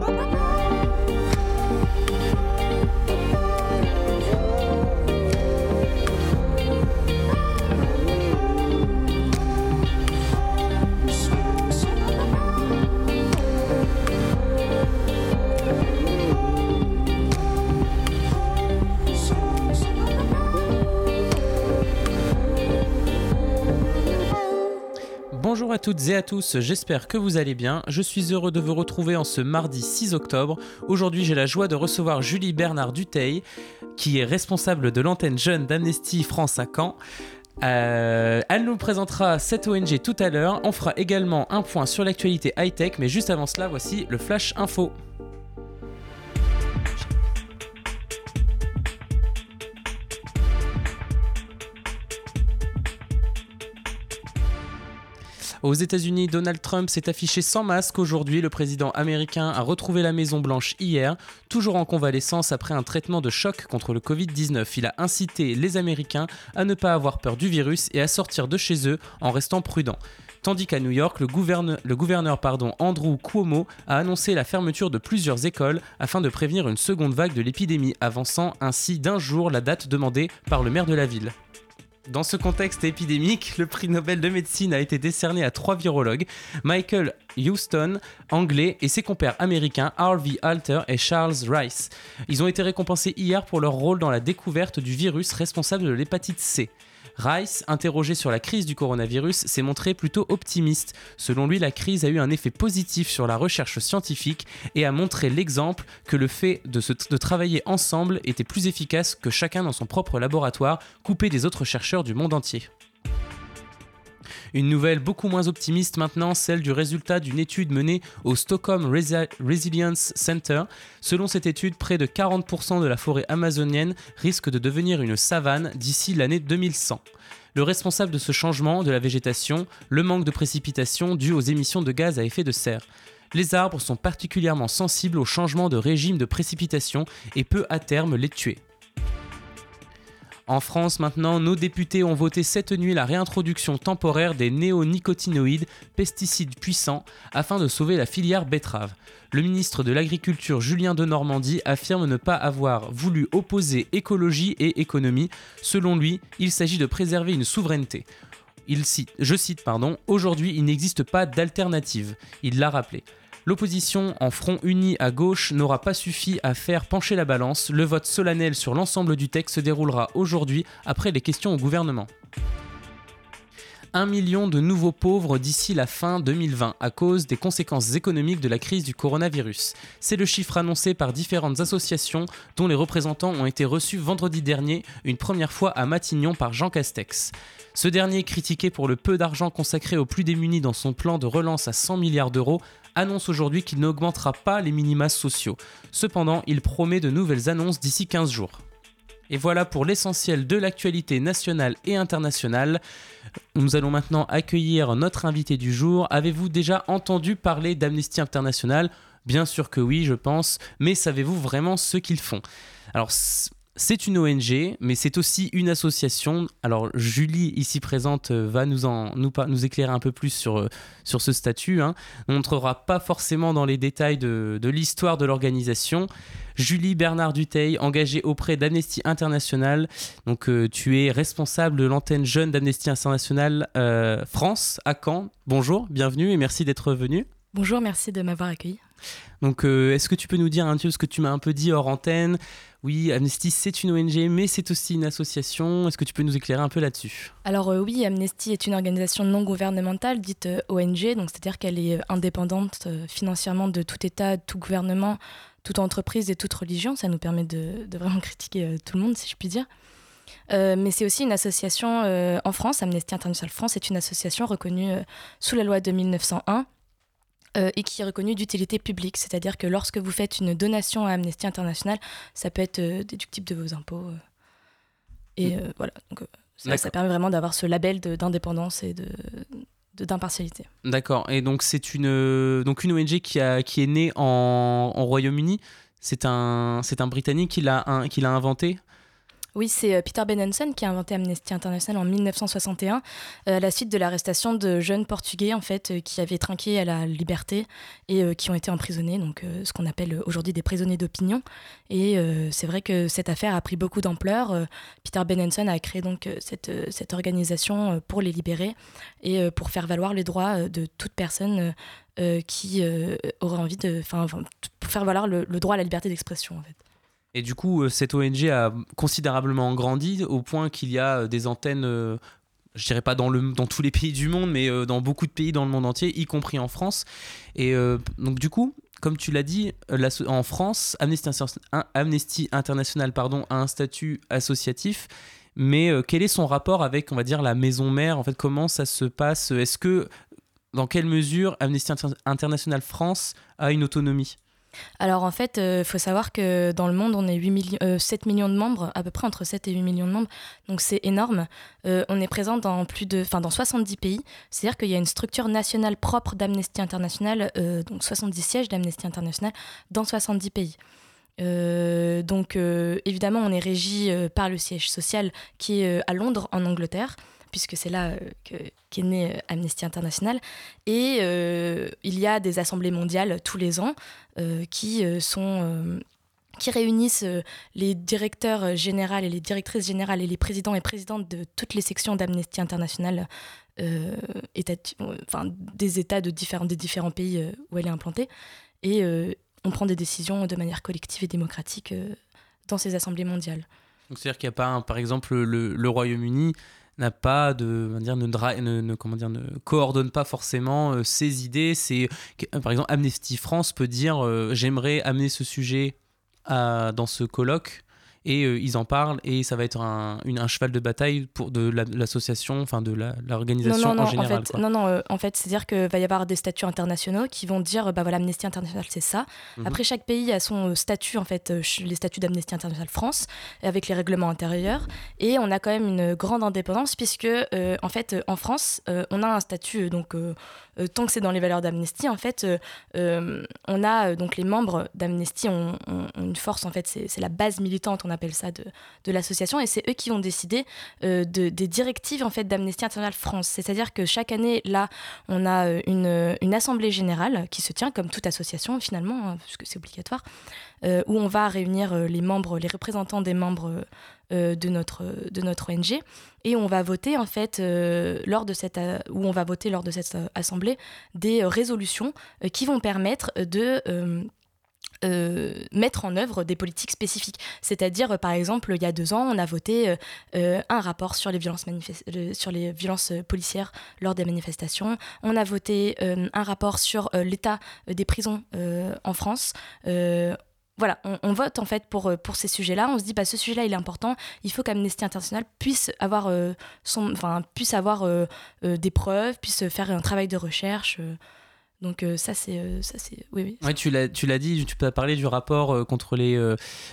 Bye-bye. Bonjour à toutes et à tous, j'espère que vous allez bien. Je suis heureux de vous retrouver en ce mardi 6 octobre. Aujourd'hui, j'ai la joie de recevoir Julie Bernard Duteil, qui est responsable de l'antenne jeune d'Amnesty France à Caen. Euh, elle nous présentera cette ONG tout à l'heure. On fera également un point sur l'actualité high-tech, mais juste avant cela, voici le Flash Info. Aux États-Unis, Donald Trump s'est affiché sans masque aujourd'hui. Le président américain a retrouvé la Maison Blanche hier, toujours en convalescence après un traitement de choc contre le Covid-19. Il a incité les Américains à ne pas avoir peur du virus et à sortir de chez eux en restant prudents. Tandis qu'à New York, le gouverneur, le gouverneur pardon, Andrew Cuomo a annoncé la fermeture de plusieurs écoles afin de prévenir une seconde vague de l'épidémie, avançant ainsi d'un jour la date demandée par le maire de la ville. Dans ce contexte épidémique, le prix Nobel de médecine a été décerné à trois virologues, Michael Houston, anglais, et ses compères américains Harvey Alter et Charles Rice. Ils ont été récompensés hier pour leur rôle dans la découverte du virus responsable de l'hépatite C. Rice, interrogé sur la crise du coronavirus, s'est montré plutôt optimiste. Selon lui, la crise a eu un effet positif sur la recherche scientifique et a montré l'exemple que le fait de, travailler ensemble était plus efficace que chacun dans son propre laboratoire, coupé des autres chercheurs du monde entier. Une nouvelle beaucoup moins optimiste maintenant, celle du résultat d'une étude menée au Stockholm Resi- Resilience Center. Selon cette étude, près de 40% de la forêt amazonienne risque de devenir une savane d'ici l'année 2100. Le responsable de ce changement de la végétation, le manque de précipitations dû aux émissions de gaz à effet de serre. Les arbres sont particulièrement sensibles au changement de régime de précipitation et peut à terme les tuer. En France maintenant, nos députés ont voté cette nuit la réintroduction temporaire des néonicotinoïdes, pesticides puissants, afin de sauver la filière betterave. Le ministre de l'Agriculture Julien de Normandie affirme ne pas avoir voulu opposer écologie et économie. Selon lui, il s'agit de préserver une souveraineté. Il cite, je cite, pardon, aujourd'hui il n'existe pas d'alternative. Il l'a rappelé. L'opposition en front uni à gauche n'aura pas suffi à faire pencher la balance. Le vote solennel sur l'ensemble du texte se déroulera aujourd'hui après les questions au gouvernement. Un million de nouveaux pauvres d'ici la fin 2020 à cause des conséquences économiques de la crise du coronavirus. C'est le chiffre annoncé par différentes associations dont les représentants ont été reçus vendredi dernier, une première fois à Matignon par Jean Castex. Ce dernier, critiqué pour le peu d'argent consacré aux plus démunis dans son plan de relance à 100 milliards d'euros, annonce aujourd'hui qu'il n'augmentera pas les minima sociaux. Cependant, il promet de nouvelles annonces d'ici 15 jours. Et voilà pour l'essentiel de l'actualité nationale et internationale. Nous allons maintenant accueillir notre invité du jour. Avez-vous déjà entendu parler d'Amnesty International? Bien sûr que oui, je pense, mais savez-vous vraiment ce qu'ils font? Alors, c'est une ONG, mais c'est aussi une association. Alors, Julie, ici présente, euh, va nous, en, nous, nous éclairer un peu plus sur, euh, sur ce statut. hein. On n'entrera pas forcément dans les détails de, l'histoire de l'organisation. Julie Bernard Duteil, engagée auprès d'Amnesty International. Donc, euh, tu es responsable de l'antenne jeune d'Amnesty International France à Caen. Bonjour, bienvenue et merci d'être venu. Bonjour, merci de m'avoir accueilli. Donc, euh, est-ce que tu peux nous dire un peu ce que tu m'as un peu dit hors antenne? Oui, Amnesty, c'est une ONG, mais c'est aussi une association. Est-ce que tu peux nous éclairer un peu là-dessus? Alors euh, oui, Amnesty est une organisation non gouvernementale dite euh, ONG, donc c'est-à-dire qu'elle est indépendante financièrement de tout État, de tout gouvernement, toute entreprise et toute religion. Ça nous permet de, de vraiment critiquer tout le monde, si je puis dire. Euh, mais c'est aussi une association euh, en France, Amnesty International France est une association reconnue euh, sous la loi de 1901 euh, et qui est reconnue d'utilité publique. C'est-à-dire que lorsque vous faites une donation à Amnesty International, ça peut être euh, déductible de vos impôts. euh. et euh, voilà, donc, euh, ça, permet vraiment d'avoir ce label de- d'indépendance et de de- d'impartialité. D'accord. Et donc, c'est une, euh, donc une ONG qui, a, qui est née en, en Royaume-Uni. C'est un, c'est un Britannique qui l'a, un- qui l'a inventé? Oui, c'est euh, Peter Benenson qui a inventé Amnesty International en 1961 euh, à la suite de l'arrestation de jeunes Portugais en fait euh, qui avaient trinqué à la liberté et qui ont été emprisonnés, donc ce qu'on appelle aujourd'hui des prisonniers d'opinion. Et c'est vrai que cette affaire a pris beaucoup d'ampleur. Peter Benenson a créé donc cette, organisation pour les libérer et pour faire valoir les droits de toute personne qui aurait envie de, enfin, pour faire valoir le, le droit à la liberté d'expression en fait. Et du coup, euh, cette ONG a considérablement grandi au point qu'il y a euh, des antennes, euh, je dirais pas dans, le, dans tous les pays du monde, mais dans beaucoup de pays dans le monde entier, y compris en France. Et donc du coup, comme tu l'as dit, en France, Amnesty, International pardon, a un statut associatif. Mais quel est son rapport avec, on va dire, la maison mère? En fait, comment ça se passe? Est-ce que, dans quelle mesure Amnesty International France a une autonomie? Alors en fait, il euh, faut savoir que dans le monde, on est 8 7 euh, millions de membres, à peu près entre 7 et 8 millions de membres, donc c'est énorme. Euh, on est présent dans, plus de, dans 70 pays, c'est-à-dire qu'il y a une structure nationale propre d'Amnesty International, donc 70 sièges d'Amnesty International dans 70 pays. donc évidemment, on est régi par le siège social qui est à Londres, en Angleterre puisque c'est là euh, qu'est né euh, Amnesty International. Et euh, il y a des assemblées mondiales tous les ans qui sont qui réunissent les directeurs généraux et les directrices générales et les présidents et présidentes de toutes les sections d'Amnesty International, des États de différents, des différents pays où elle est implantée. Et on prend des décisions de manière collective et démocratique dans ces assemblées mondiales. C'est-à-dire qu'il n'y a pas, par exemple, le Royaume-Uni n'a pas de dire ne, comment dire ne coordonne pas forcément euh, ses idées. C'est par exemple Amnesty France peut dire euh, j'aimerais amener ce sujet à, dans ce colloque et euh, ils en parlent et ça va être un, une, un cheval de bataille pour de l'association, enfin de l'organisation en général. En fait, non, non, euh, en fait, c'est-à-dire qu'il va y avoir des statuts internationaux qui vont dire, bah voilà, Amnesty International, c'est ça. Mhm. Après, chaque pays a son statut, en fait, euh, les statuts d'Amnesty International France, avec les règlements intérieurs. Et on a quand même une grande indépendance, puisque, en fait, en France, on a un statut, donc, tant que c'est dans les valeurs d'Amnesty, en fait, on a, donc, les membres d'Amnesty ont, ont, une force, en fait, c'est la base militante, on a appelle ça, de, l'association. Et c'est eux qui vont décider euh, de, des directives en fait, d'Amnesty International France. C'est-à-dire que chaque année, là, on a euh, une, une, assemblée générale qui se tient, comme toute association finalement, hein, puisque c'est obligatoire, euh, où on va réunir les membres, les représentants des membres de, notre, de notre ONG. Et on va voter, en fait, lors de cette, où on va voter lors de cette assemblée des résolutions qui vont permettre de euh, mettre en œuvre des politiques spécifiques. C'est-à-dire, par exemple, il y a deux ans, on a voté euh, un rapport sur les, violences sur les violences policières lors des manifestations. On a voté euh, un rapport sur l'état des prisons en France voilà, on, vote en fait pour, pour ces sujets-là. On se dit, bah, ce sujet-là, il est important. Il faut qu'Amnesty International puisse avoir, son, puisse avoir des preuves, puisse faire un travail de recherche. Donc euh, ça c'est euh, ça c'est oui oui. tu l'as tu l'as dit, tu peux parler du rapport euh, contre les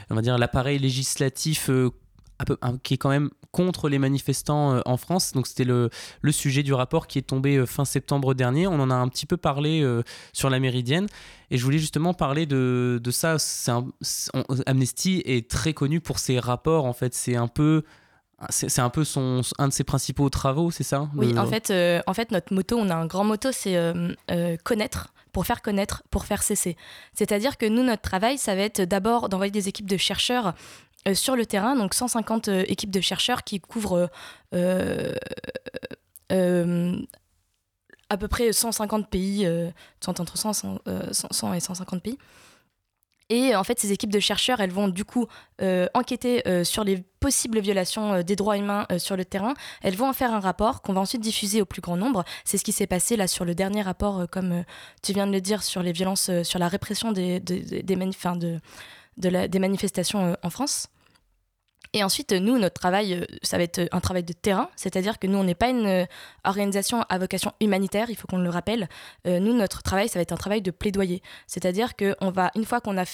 on va dire l'appareil législatif qui est quand même contre les manifestants en France. Donc c'était le, le, sujet du rapport qui est tombé fin septembre dernier. On en a un petit peu parlé sur la Méridienne. Et je voulais justement parler de, de ça. Amnesty est très connu pour ses rapports. En fait, c'est un peu c'est un peu son, un de ses principaux travaux, c'est ça Oui, en, fait, euh, en fait, notre moto, on a un grand moto, c'est euh, euh, connaître, pour faire connaître, pour faire cesser. C'est-à-dire que nous, notre travail, ça va être d'abord d'envoyer des équipes de chercheurs sur le terrain, donc 150 équipes de chercheurs qui couvrent à peu près 150 pays, entre 100, 100 et 150 pays. Et en fait, ces équipes de chercheurs, elles vont du coup euh, enquêter euh, sur les possibles violations euh, des droits humains sur le terrain. Elles vont en faire un rapport qu'on va ensuite diffuser au plus grand nombre. C'est ce qui s'est passé là sur le dernier rapport, comme tu viens de le dire, sur les violences, sur la répression des, des manifestations en France. Et ensuite, nous, notre travail, euh, ça va être un travail de terrain, c'est-à-dire que nous, on n'est pas une euh, organisation à vocation humanitaire, il faut qu'on le rappelle. Euh, nous, notre travail, ça va être un travail de plaidoyer, c'est-à-dire qu'on va, une fois qu'on a,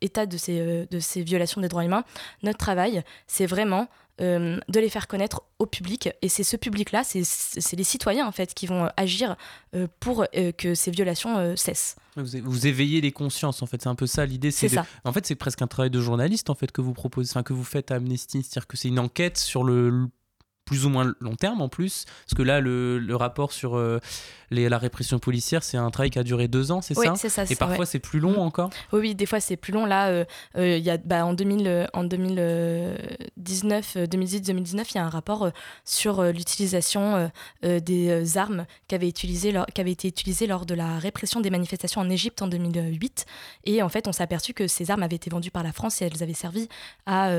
état de ces violations des droits humains, notre travail, c'est vraiment de les faire connaître au public. Et c'est ce public-là, c'est les citoyens en fait qui vont agir pour que ces violations cessent. Vous, éveillez les consciences en fait, c'est un peu ça l'idée. C'est ça. En fait, c'est presque un travail de journaliste en fait que vous proposez, enfin que vous faites à Amnesty, c'est-à-dire que c'est une enquête sur le plus ou moins long terme en plus. Parce que là, le, rapport sur euh, les, la répression policière, c'est un travail qui a duré deux ans, c'est oui, ça? c'est ça. Et parfois, c'est plus long encore? Oui, oui, des fois, c'est plus long. Là, euh, euh, y a, bah, en, 2000, en 2019, 2018-2019, il y a un rapport sur l'utilisation des armes qui avaient, utilisé qui avaient été utilisées lors de la répression des manifestations en Égypte en 2008. Et en fait, on s'est aperçu que ces armes avaient été vendues par la France et elles avaient servi à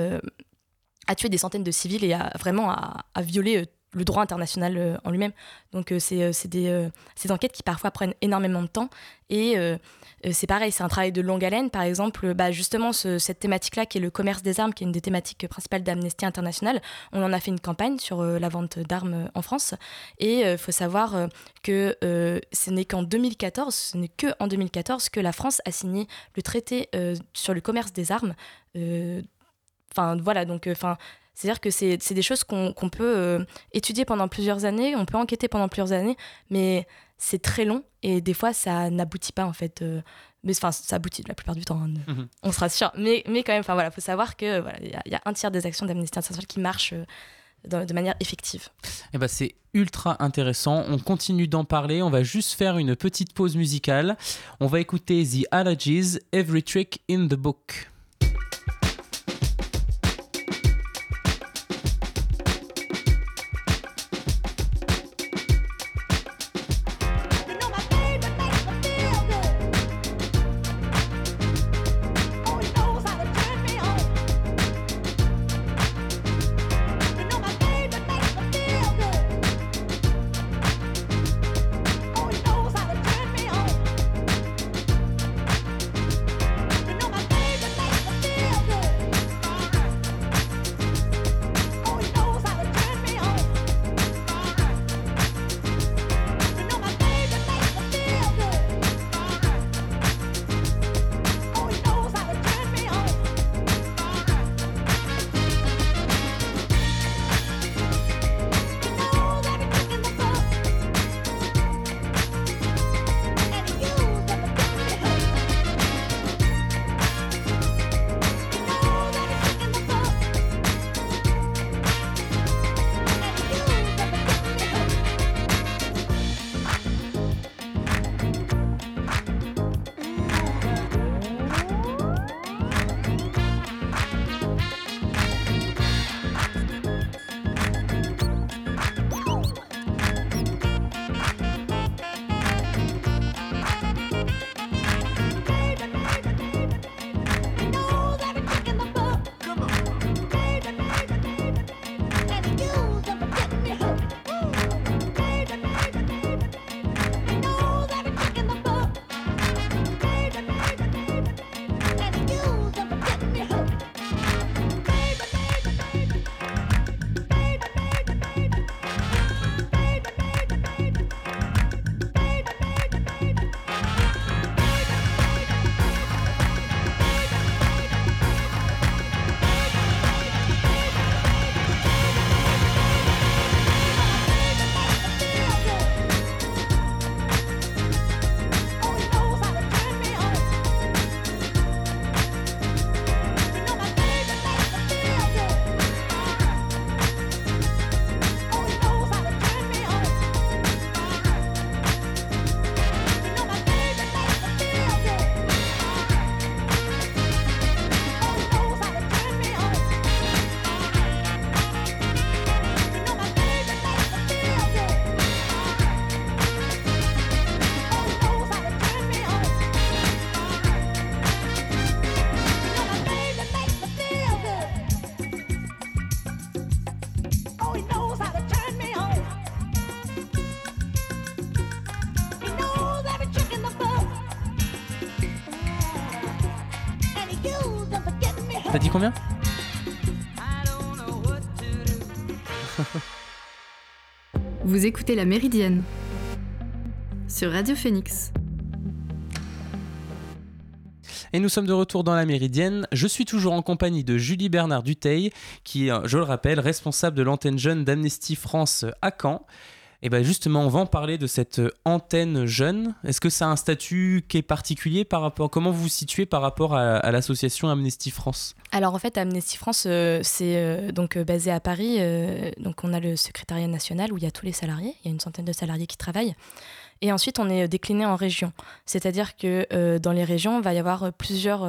à tuer des centaines de civils et à vraiment à, violer euh, le droit international euh, en lui-même. Donc euh, c'est des, ces enquêtes qui parfois prennent énormément de temps et c'est pareil, c'est un travail de longue haleine. Par exemple, bah, justement cette thématique-là qui est le commerce des armes, qui est une des thématiques principales d'Amnesty International, on en a fait une campagne sur la vente d'armes en France et il faut savoir que ce n'est qu'en 2014, ce n'est que en 2014 que la France a signé le traité sur le commerce des armes Enfin, voilà, donc, euh, enfin. c'est-à-dire que c'est des choses qu'on peut euh, étudier pendant plusieurs années, on peut enquêter pendant plusieurs années, mais c'est très long et des fois ça n'aboutit pas en fait. Euh, mais enfin, ça aboutit la plupart du temps, hein, mhm. on sera sûr. Mais, mais quand même, enfin voilà, faut savoir que voilà, y, y, a un tiers des actions d'Amnesty International qui marchent de, manière effective. Eh ben c'est ultra intéressant. On continue d'en parler. On va juste faire une petite pause musicale. On va écouter The Allergies, Every Trick in the Book. Vous écoutez La Méridienne sur Radio Phoenix. Et nous sommes de retour dans la Méridienne. Je suis toujours en compagnie de Julie Bernard Duteil, qui est, je le rappelle, responsable de l'antenne jeune d'Amnesty France à Caen. Et bien justement, on va en parler de cette antenne jeune. Est-ce que ça a un statut qui est particulier par rapport Comment vous vous situez par rapport à, l'association Amnesty France? Alors en fait, Amnesty France, euh, c'est euh, donc euh, basé à Paris. donc on a le secrétariat national où il y a tous les salariés. Il y a une centaine de salariés qui travaillent. Et ensuite, on est décliné en régions. C'est-à-dire que dans les régions, il va y avoir plusieurs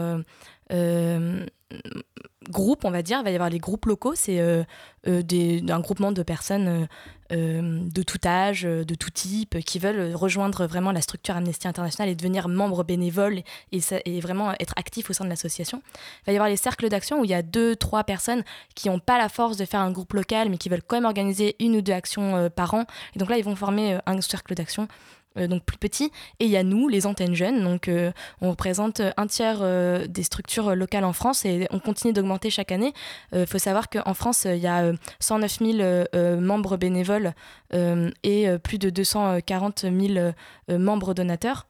groupes, on va dire. Il va y avoir les groupes locaux. C'est un groupement de personnes de tout âge, de tout type, qui veulent rejoindre vraiment la structure Amnesty International et devenir membre bénévole et, et vraiment être actif au sein de l'association. Il va y avoir les cercles d'action où il y a deux, trois personnes qui n'ont pas la force de faire un groupe local, mais qui veulent quand même organiser une ou deux actions par an. Et donc là, ils vont former un cercle d'action euh, donc plus petit. Et il y a nous, les antennes jeunes. Donc euh, on représente un tiers euh, des structures locales en France et on continue d'augmenter chaque année. Il faut savoir qu'en France, il y a 109 000 membres bénévoles et plus de 240 000 membres donateurs.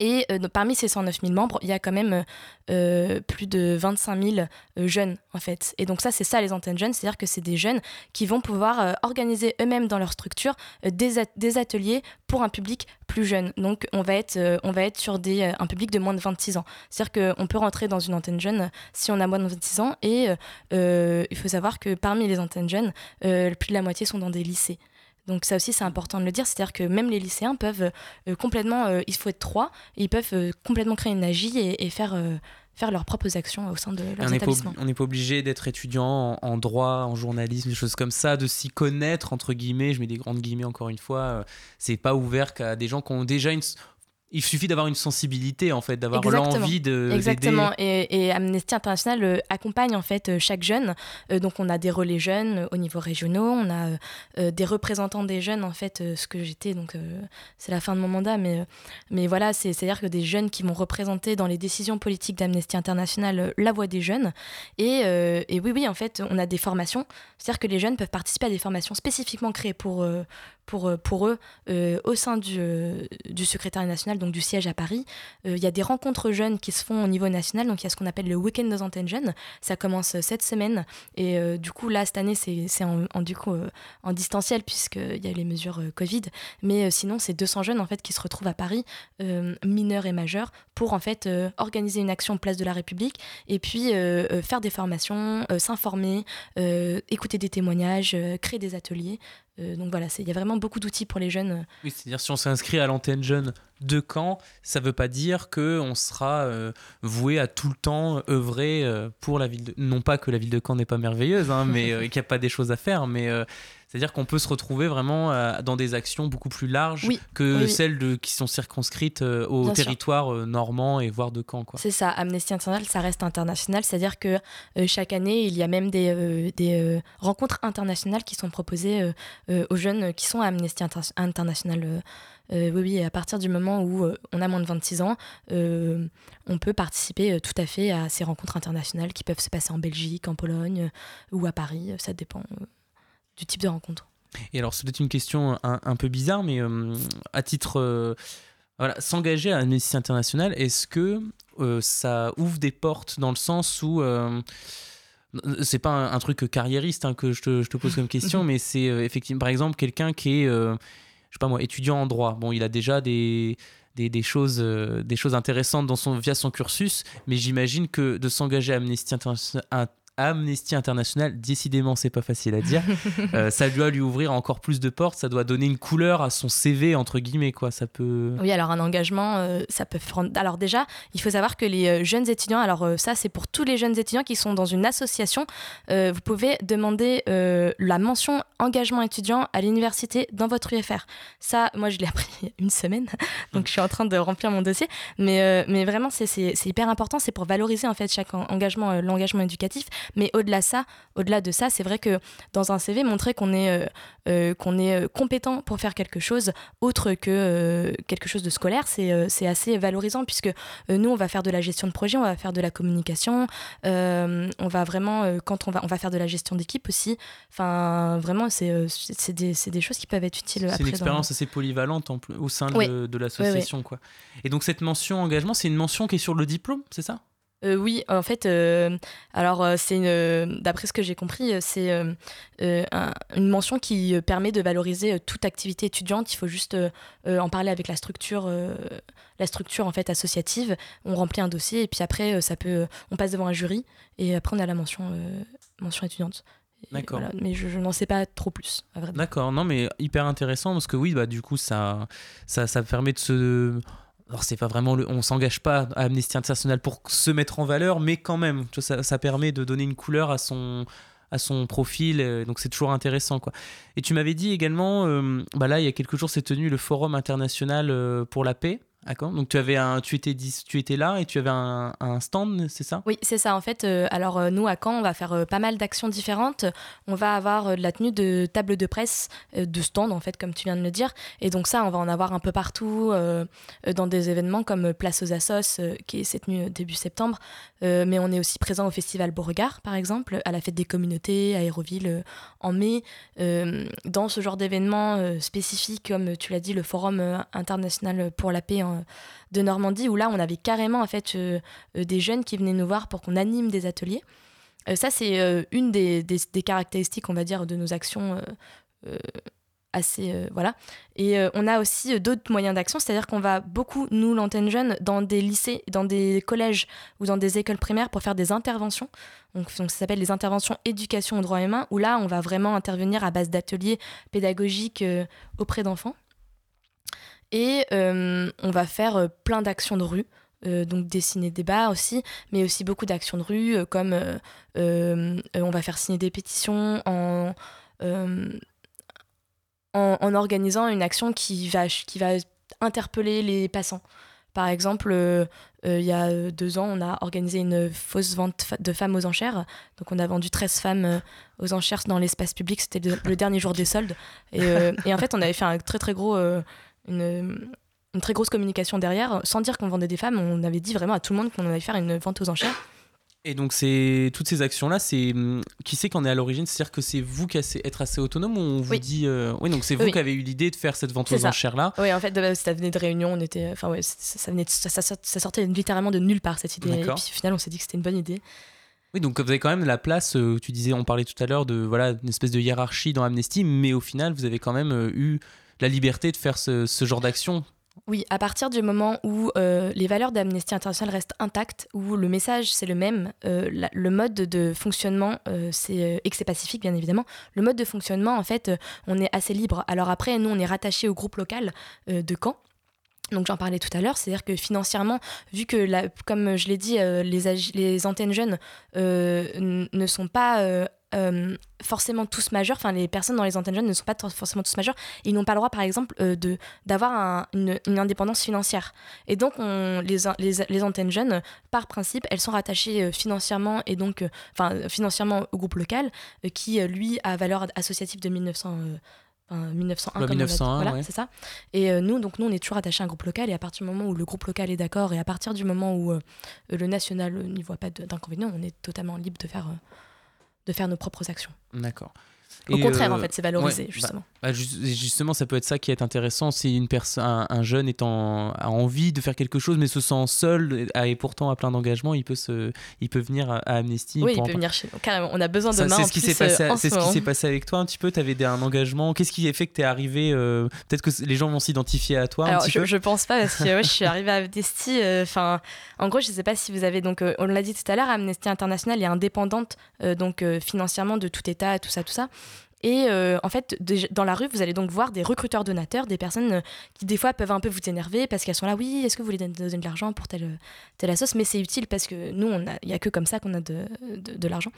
Et euh, parmi ces 109 000 membres, il y a quand même euh, plus de 25 000 euh, jeunes, en fait. Et donc ça, c'est ça les antennes jeunes, c'est-à-dire que c'est des jeunes qui vont pouvoir organiser eux-mêmes dans leur structure des, ateliers pour un public plus jeune. Donc on va être, sur un public de moins de 26 ans. C'est-à-dire qu'on peut rentrer dans une antenne jeune si on a moins de 26 ans. Et il faut savoir que parmi les antennes jeunes, plus de la moitié sont dans des lycées. Donc ça aussi c'est important de le dire, c'est-à-dire que même les lycéens peuvent euh, complètement, euh, il faut être trois, ils peuvent euh, complètement créer une AGI et, faire, faire leurs propres actions au sein de leurs établissements. on n'est pas obligé d'être étudiant en, droit, en journalisme, des choses comme ça, de s'y connaître entre guillemets, je mets des grandes guillemets encore une fois, c'est pas ouvert qu'à des gens qui ont déjà une il suffit d'avoir une sensibilité en fait, d'avoir l'envie de Exactement. Et, et, Amnesty International euh, accompagne en fait euh, chaque jeune. Euh, donc on a des relais jeunes au niveau régionaux, on a des représentants des jeunes en fait, ce que j'étais donc c'est la fin de mon mandat, mais mais voilà, c'est à dire que des jeunes qui vont représenter dans les décisions politiques d'Amnesty International la voix des jeunes. Et, et, oui oui en fait on a des formations, c'est à dire que les jeunes peuvent participer à des formations spécifiquement créées pour pour, euh, pour eux euh, au sein du, euh, du secrétariat national, donc du siège à Paris. Il y a des rencontres jeunes qui se font au niveau national, donc il y a ce qu'on appelle le week-end des antennes jeunes. Ça commence cette semaine et du coup là cette année c'est en, en distanciel puisqu'il y a les mesures Covid, mais sinon c'est 200 jeunes en fait qui se retrouvent à Paris, mineurs et majeurs, pour en fait organiser une action place de la République et puis faire des formations, s'informer, écouter des témoignages, créer des ateliers. Euh, donc voilà, il y a vraiment beaucoup d'outils pour les jeunes. Oui, c'est-à-dire si on s'inscrit à l'antenne jeune de Caen, ça ne veut pas dire qu'on sera euh, voué à tout le temps œuvrer euh, pour la ville de... Non pas que la ville de Caen n'est pas merveilleuse, hein, mais qu'il n'y a pas des choses à faire, mais c'est-à-dire qu'on peut se retrouver vraiment euh, dans des actions beaucoup plus larges que celles de, qui sont circonscrites euh, au territoire euh, normand et voire de Caen. C'est ça, Amnesty International, ça reste international, c'est-à-dire que chaque année, il y a même des, des rencontres internationales qui sont proposées aux jeunes qui sont à Amnesty International. oui, oui, à partir du moment où on a moins de 26 ans, on peut participer tout à fait à ces rencontres internationales qui peuvent se passer en Belgique, en Pologne ou à Paris, ça dépend du type de rencontre. Et alors, c'est peut-être une question un, peu bizarre, mais euh, à titre. Euh, voilà, s'engager à Amnesty International, est-ce que euh, ça ouvre des portes dans le sens où. c'est pas un, truc carriériste hein, que je te, je te, pose comme question, mais c'est effectivement, par exemple, quelqu'un qui est, je sais pas moi, étudiant en droit. Bon, il a déjà des, des, des, choses, des choses intéressantes dans son, via son cursus, mais j'imagine que de s'engager à Amnesty International, Amnesty International, décidément, c'est pas facile à dire. Euh, ça doit lui ouvrir encore plus de portes, ça doit donner une couleur à son CV entre guillemets quoi. Ça peut. Oui, alors un engagement, euh, ça peut. Alors déjà, il faut savoir que les euh, jeunes étudiants, alors ça c'est pour tous les jeunes étudiants qui sont dans une association, vous pouvez demander la mention engagement étudiant à l'université dans votre UFR. Ça, moi je l'ai appris il y a une semaine, donc je suis en train de remplir mon dossier, mais mais vraiment c'est hyper important, c'est pour valoriser en fait chaque engagement, l'engagement éducatif Mais au-delà ça, au-delà de ça, c'est vrai que dans un CV, montrer qu'on est, qu'on est compétent pour faire quelque chose autre que quelque chose de scolaire, c'est, assez valorisant puisque nous, on va faire de la gestion de projet, on va faire de la communication, on va vraiment, quand on va, on va faire de la gestion d'équipe aussi. Enfin, vraiment, c'est, des, des choses qui peuvent être utiles. C'est une expérience assez polyvalente en, au sein de, de l'association. Quoi. Et donc, cette mention engagement, c'est une mention qui est sur le diplôme, c'est ça? Euh, oui, en fait, euh, alors euh, c'est d'après ce que j'ai compris, c'est une mention qui permet de valoriser toute activité étudiante. Il faut juste en parler avec la structure, la structure en fait associative. On remplit un dossier et puis après, ça peut, on passe devant un jury et après on a la mention, mention étudiante. D'accord. mais je, n'en sais pas trop plus. D'accord, non mais hyper intéressant parce que oui, bah du coup ça, ça, ça permet de se alors c'est pas vraiment le, on s'engage pas à Amnesty International pour se mettre en valeur, mais quand même, ça, permet de donner une couleur à son à son profil, euh, donc c'est toujours intéressant quoi. Et tu m'avais dit également, euh, bah là il y a quelques jours s'est tenu le Forum international euh, pour la paix D'accord. Donc tu avais un, tu étais, tu étais là et tu avais un, stand, c'est ça? Oui, c'est ça. En fait, euh, alors euh, nous à Caen, on va faire euh, pas mal d'actions différentes. On va avoir de la tenue de table de presse, de stand en fait, comme tu viens de le dire. Et donc ça, on va en avoir un peu partout dans des événements comme Place aux Assos, qui s'est tenu début septembre. mais on est aussi présent au festival Beauregard, par exemple, à la fête des communautés à Aéroville en mai. dans ce genre d'événements spécifiques, comme tu l'as dit, le Forum international pour la paix de Normandie où là on avait carrément en fait euh, euh, des jeunes qui venaient nous voir pour qu'on anime des ateliers. Euh, ça c'est une des, caractéristiques on va dire de nos actions assez voilà. Et on a aussi d'autres moyens d'action c'est à dire qu'on va beaucoup nous l'antenne jeune dans des lycées dans des collèges ou dans des écoles primaires pour faire des interventions. Donc, ça s'appelle les interventions éducation aux droits humains où là on va vraiment intervenir à base d'ateliers pédagogiques auprès d'enfants et euh, on va faire euh, plein d'actions de rue. Euh, donc dessiner des bars aussi, mais aussi beaucoup d'actions de rue, comme on va faire signer des pétitions en, en, organisant une action qui va, qui va interpeller les passants. Par exemple, il y a deux ans, on a organisé une fausse vente de femmes aux enchères. Donc, on a vendu 13 femmes aux enchères dans l'espace public. C'était le, dernier jour des soldes. Et, en fait, on avait fait un très, très gros une, une très grosse communication derrière. Sans dire qu'on vendait des femmes, on avait dit vraiment à tout le monde qu'on allait faire une vente aux enchères. Et donc c'est toutes ces actions là, c'est hum, qui c'est qu'en est à l'origine, c'est-à-dire que c'est vous qui assez, être assez autonome ou on vous dit euh, oui donc c'est vous qui avez eu l'idée de faire cette vente aux enchères là. Oui en fait ça venait de réunion, on était enfin ouais ça venait ça, ça, sortait littéralement de nulle part cette idée et puis au final on s'est dit que c'était une bonne idée. Oui, donc vous avez quand même la place, euh, tu disais, on parlait tout à l'heure de voilà une espèce de hiérarchie dans Amnesty, mais au final, vous avez quand même euh, eu la liberté de faire ce, genre d'action oui, à partir du moment où euh, les valeurs d'Amnesty International restent intactes, où le message c'est le même, euh, le mode de fonctionnement euh, c'est et que c'est pacifique bien évidemment, le mode de fonctionnement en fait on est assez libre. Alors après nous on est rattaché au groupe local de Caen. Donc j'en parlais tout à l'heure, c'est-à-dire que financièrement, vu que, comme je l'ai dit, les, les antennes jeunes ne sont pas euh, forcément tous majeurs, enfin les personnes dans les antennes jeunes ne sont pas forcément tous majeurs, ils n'ont pas le droit par exemple euh, de d'avoir une, indépendance financière. Et donc on, les, les, les, antennes jeunes, par principe, elles sont rattachées euh, financièrement et donc enfin financièrement au groupe local qui lui a valeur associative de 1900. 1901, comme 1901 voilà, c'est ça. Et nous, donc nous, on est toujours attachés à un groupe local. Et à partir du moment où le groupe local est d'accord, et à partir du moment où le national n'y voit pas d'inconvénient, on est totalement libre de faire de faire nos propres actions. D'accord. Au contraire, en euh, fait, c'est valorisé, bah, justement. Bah, justement, ça peut être ça qui est intéressant. Si une personne, un, jeune est en, a envie de faire quelque chose, mais se sent seul et, pourtant a plein d'engagement, il peut, se, il peut venir à, Amnesty. Oui, il peut venir chez nous. Carrément, on a besoin de mains. C'est ce qui s'est passé, euh, ce qui s'est passé avec toi un petit peu. Tu avais un engagement. Qu'est-ce qui a fait que tu es arrivé euh, Peut-être que les gens vont s'identifier à toi. Alors, un petit je, peu je pense pas parce que je suis arrivée à Amnesty. Enfin, en gros, je sais pas si vous avez donc, on l'a dit tout à l'heure, Amnesty International est indépendante donc financièrement de tout État, tout ça, tout ça. Et euh, en fait, dans la rue, vous allez donc voir des recruteurs donateurs, des personnes euh, qui des fois peuvent un peu vous énerver parce qu'elles sont là, oui, est-ce que vous voulez donner de l'argent pour telle, telle sauce Mais c'est utile parce que nous, il n'y a que comme ça qu'on a de, de, l'argent.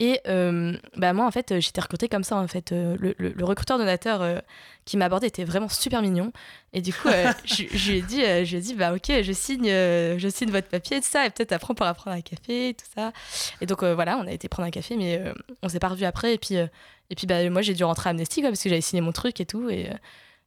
Et euh, bah moi, en fait, euh, j'étais recrutée comme ça. En fait, Euh, le, le- le recruteur donateur euh, qui m'a abordé était vraiment super mignon. Et du coup, euh, je, je lui ai dit, je lui ai dit, bah ok, je signe, je signe votre papier, tout ça, et peut-être après on pourra prendre un café, tout ça. Et donc voilà, on a été prendre un café, mais on s'est pas revu après. Et puis, et puis bah, moi, j'ai dû rentrer à Amnesty quoi, parce que j'avais signé mon truc et tout. Et,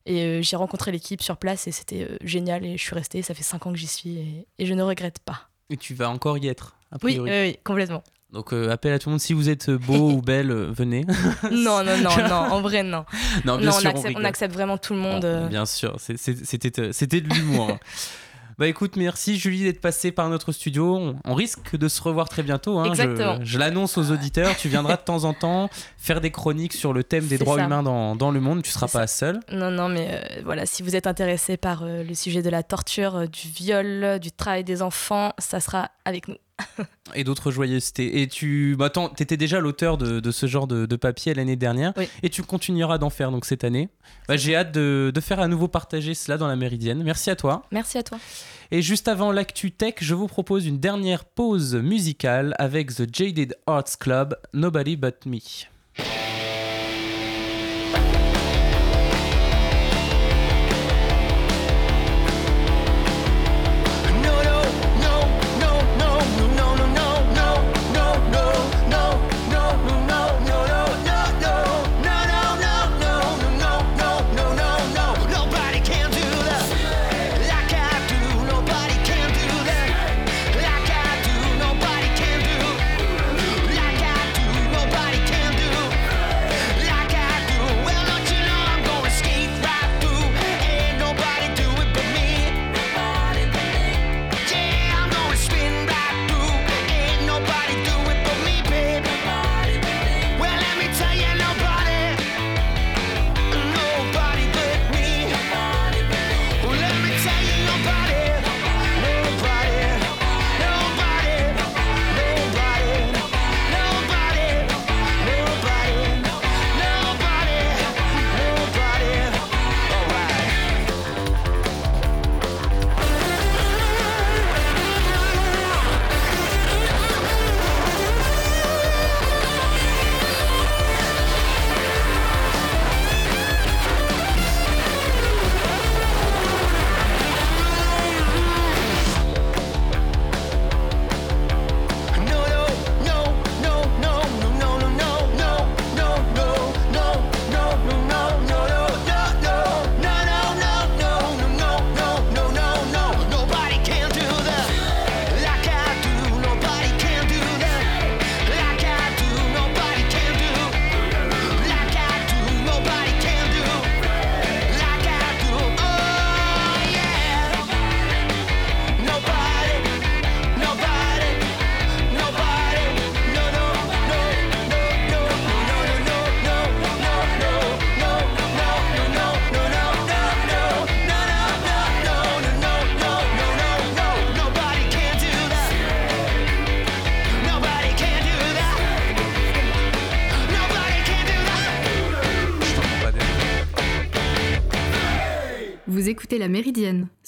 et j'ai rencontré l'équipe sur place et c'était génial. Et je suis restée. Ça fait cinq ans que j'y suis et, et je ne regrette pas. Et tu vas encore y être, a oui, oui, complètement. Donc euh, appel à tout le monde, si vous êtes beau ou belle, euh, venez. non, non, non, non, en vrai, non. non, bien non, sûr, on, accepte, on rigole. accepte vraiment tout le monde. Bon, euh. Bien sûr, c'était euh, de l'humour. Bah écoute, merci Julie d'être passée par notre studio. On, on risque de se revoir très bientôt. hein. Exactement. Je, l'annonce aux auditeurs. Tu viendras de temps en temps faire des chroniques sur le thème des droits ça. humains dans, dans le monde. Tu seras pas seule. Non, non, mais euh, voilà, si vous êtes intéressé par euh, le sujet de la torture, euh, du viol, euh, du travail des enfants, ça sera avec nous. Et d'autres joyeusetés. Et tu bah, attends, étais déjà l'auteur de, de ce genre de, de papier l'année dernière. Oui. Et tu continueras d'en faire donc cette année. Bah, J'ai hâte de, de faire à nouveau partager cela dans la Méridienne. Merci à toi. Merci à toi. Et juste avant l'actu tech, je vous propose une dernière pause musicale avec The Jaded Arts Club, Nobody But Me.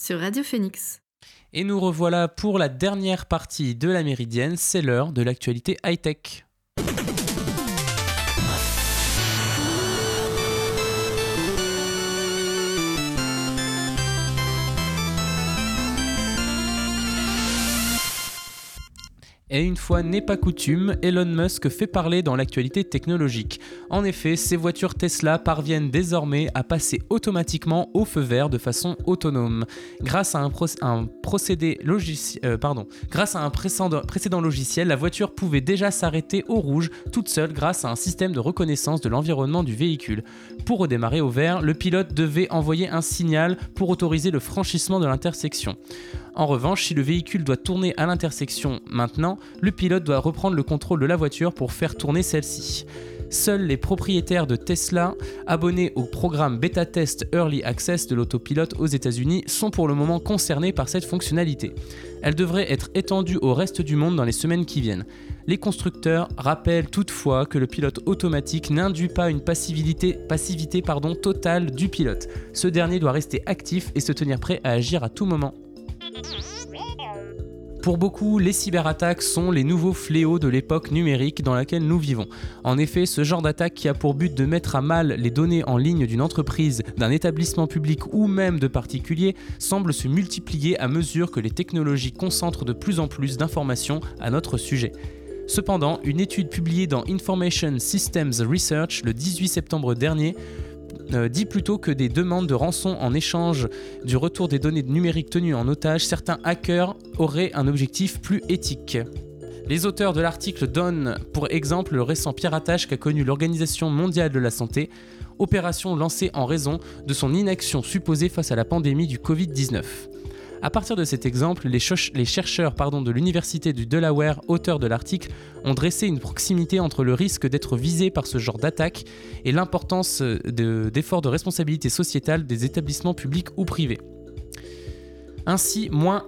Sur Radio Phoenix. Et nous revoilà pour la dernière partie de la Méridienne. C'est l'heure de l'actualité high-tech. Et une fois n'est pas coutume, Elon Musk fait parler dans l'actualité technologique. En effet, ces voitures Tesla parviennent désormais à passer automatiquement au feu vert de façon autonome. Grâce à un, précédent logiciel, la voiture pouvait déjà s'arrêter au rouge toute seule grâce à un système de reconnaissance de l'environnement du véhicule. Pour redémarrer au vert, le pilote devait envoyer un signal pour autoriser le franchissement de l'intersection. En revanche, si le véhicule doit tourner à l'intersection maintenant, le pilote doit reprendre le contrôle de la voiture pour faire tourner celle-ci. Seuls les propriétaires de Tesla abonnés au programme Beta Test Early Access de l'autopilote aux États-Unis sont pour le moment concernés par cette fonctionnalité. Elle devrait être étendue au reste du monde dans les semaines qui viennent. Les constructeurs rappellent toutefois que le pilote automatique n'induit pas une passivité, passivité pardon, totale du pilote. Ce dernier doit rester actif et se tenir prêt à agir à tout moment. Pour beaucoup, les cyberattaques sont les nouveaux fléaux de l'époque numérique dans laquelle nous vivons. En effet, ce genre d'attaque qui a pour but de mettre à mal les données en ligne d'une entreprise, d'un établissement public ou même de particuliers semble se multiplier à mesure que les technologies concentrent de plus en plus d'informations à notre sujet. Cependant, une étude publiée dans Information Systems Research le 18 septembre dernier euh, dit plutôt que des demandes de rançon en échange du retour des données numériques tenues en otage, certains hackers auraient un objectif plus éthique. Les auteurs de l'article donnent pour exemple le récent piratage qu'a connu l'Organisation mondiale de la santé, opération lancée en raison de son inaction supposée face à la pandémie du Covid-19. À partir de cet exemple, les, chercheurs de l'Université du Delaware, auteurs de l'article, ont dressé une proximité entre le risque d'être visé par ce genre d'attaque et l'importance d'efforts de, de responsabilité sociétale des établissements publics ou privés. Ainsi, moins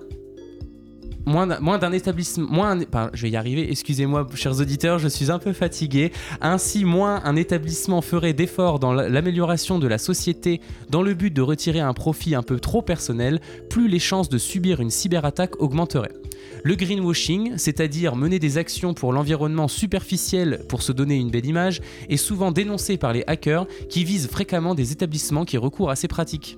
moins d'un établissement, moins je vais y arriver, excusez-moi chers auditeurs, je suis un peu fatigué. Ainsi, moins un établissement ferait d'efforts dans l'amélioration de la société dans le but de retirer un profit un peu trop personnel, plus les chances de subir une cyberattaque augmenteraient. Le greenwashing, c'est-à-dire mener des actions pour l'environnement superficiel pour se donner une belle image, est souvent dénoncé par les hackers qui visent fréquemment des établissements qui recourent à ces pratiques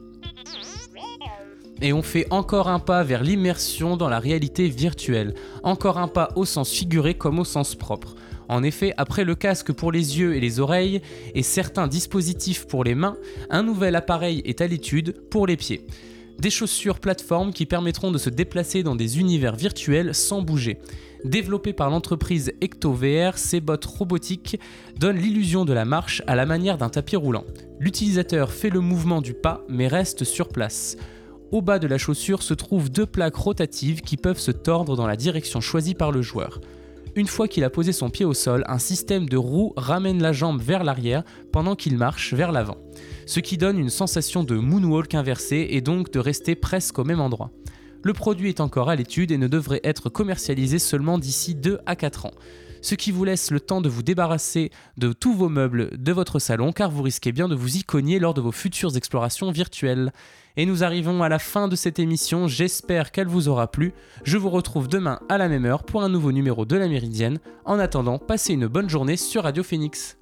et on fait encore un pas vers l'immersion dans la réalité virtuelle, encore un pas au sens figuré comme au sens propre. En effet, après le casque pour les yeux et les oreilles et certains dispositifs pour les mains, un nouvel appareil est à l'étude pour les pieds. Des chaussures plateformes qui permettront de se déplacer dans des univers virtuels sans bouger. Développées par l'entreprise EctoVR, ces bottes robotiques donnent l'illusion de la marche à la manière d'un tapis roulant. L'utilisateur fait le mouvement du pas mais reste sur place. Au bas de la chaussure se trouvent deux plaques rotatives qui peuvent se tordre dans la direction choisie par le joueur. Une fois qu'il a posé son pied au sol, un système de roues ramène la jambe vers l'arrière pendant qu'il marche vers l'avant, ce qui donne une sensation de moonwalk inversé et donc de rester presque au même endroit. Le produit est encore à l'étude et ne devrait être commercialisé seulement d'ici 2 à 4 ans ce qui vous laisse le temps de vous débarrasser de tous vos meubles de votre salon car vous risquez bien de vous y cogner lors de vos futures explorations virtuelles. Et nous arrivons à la fin de cette émission, j'espère qu'elle vous aura plu. Je vous retrouve demain à la même heure pour un nouveau numéro de la Méridienne. En attendant, passez une bonne journée sur Radio Phoenix.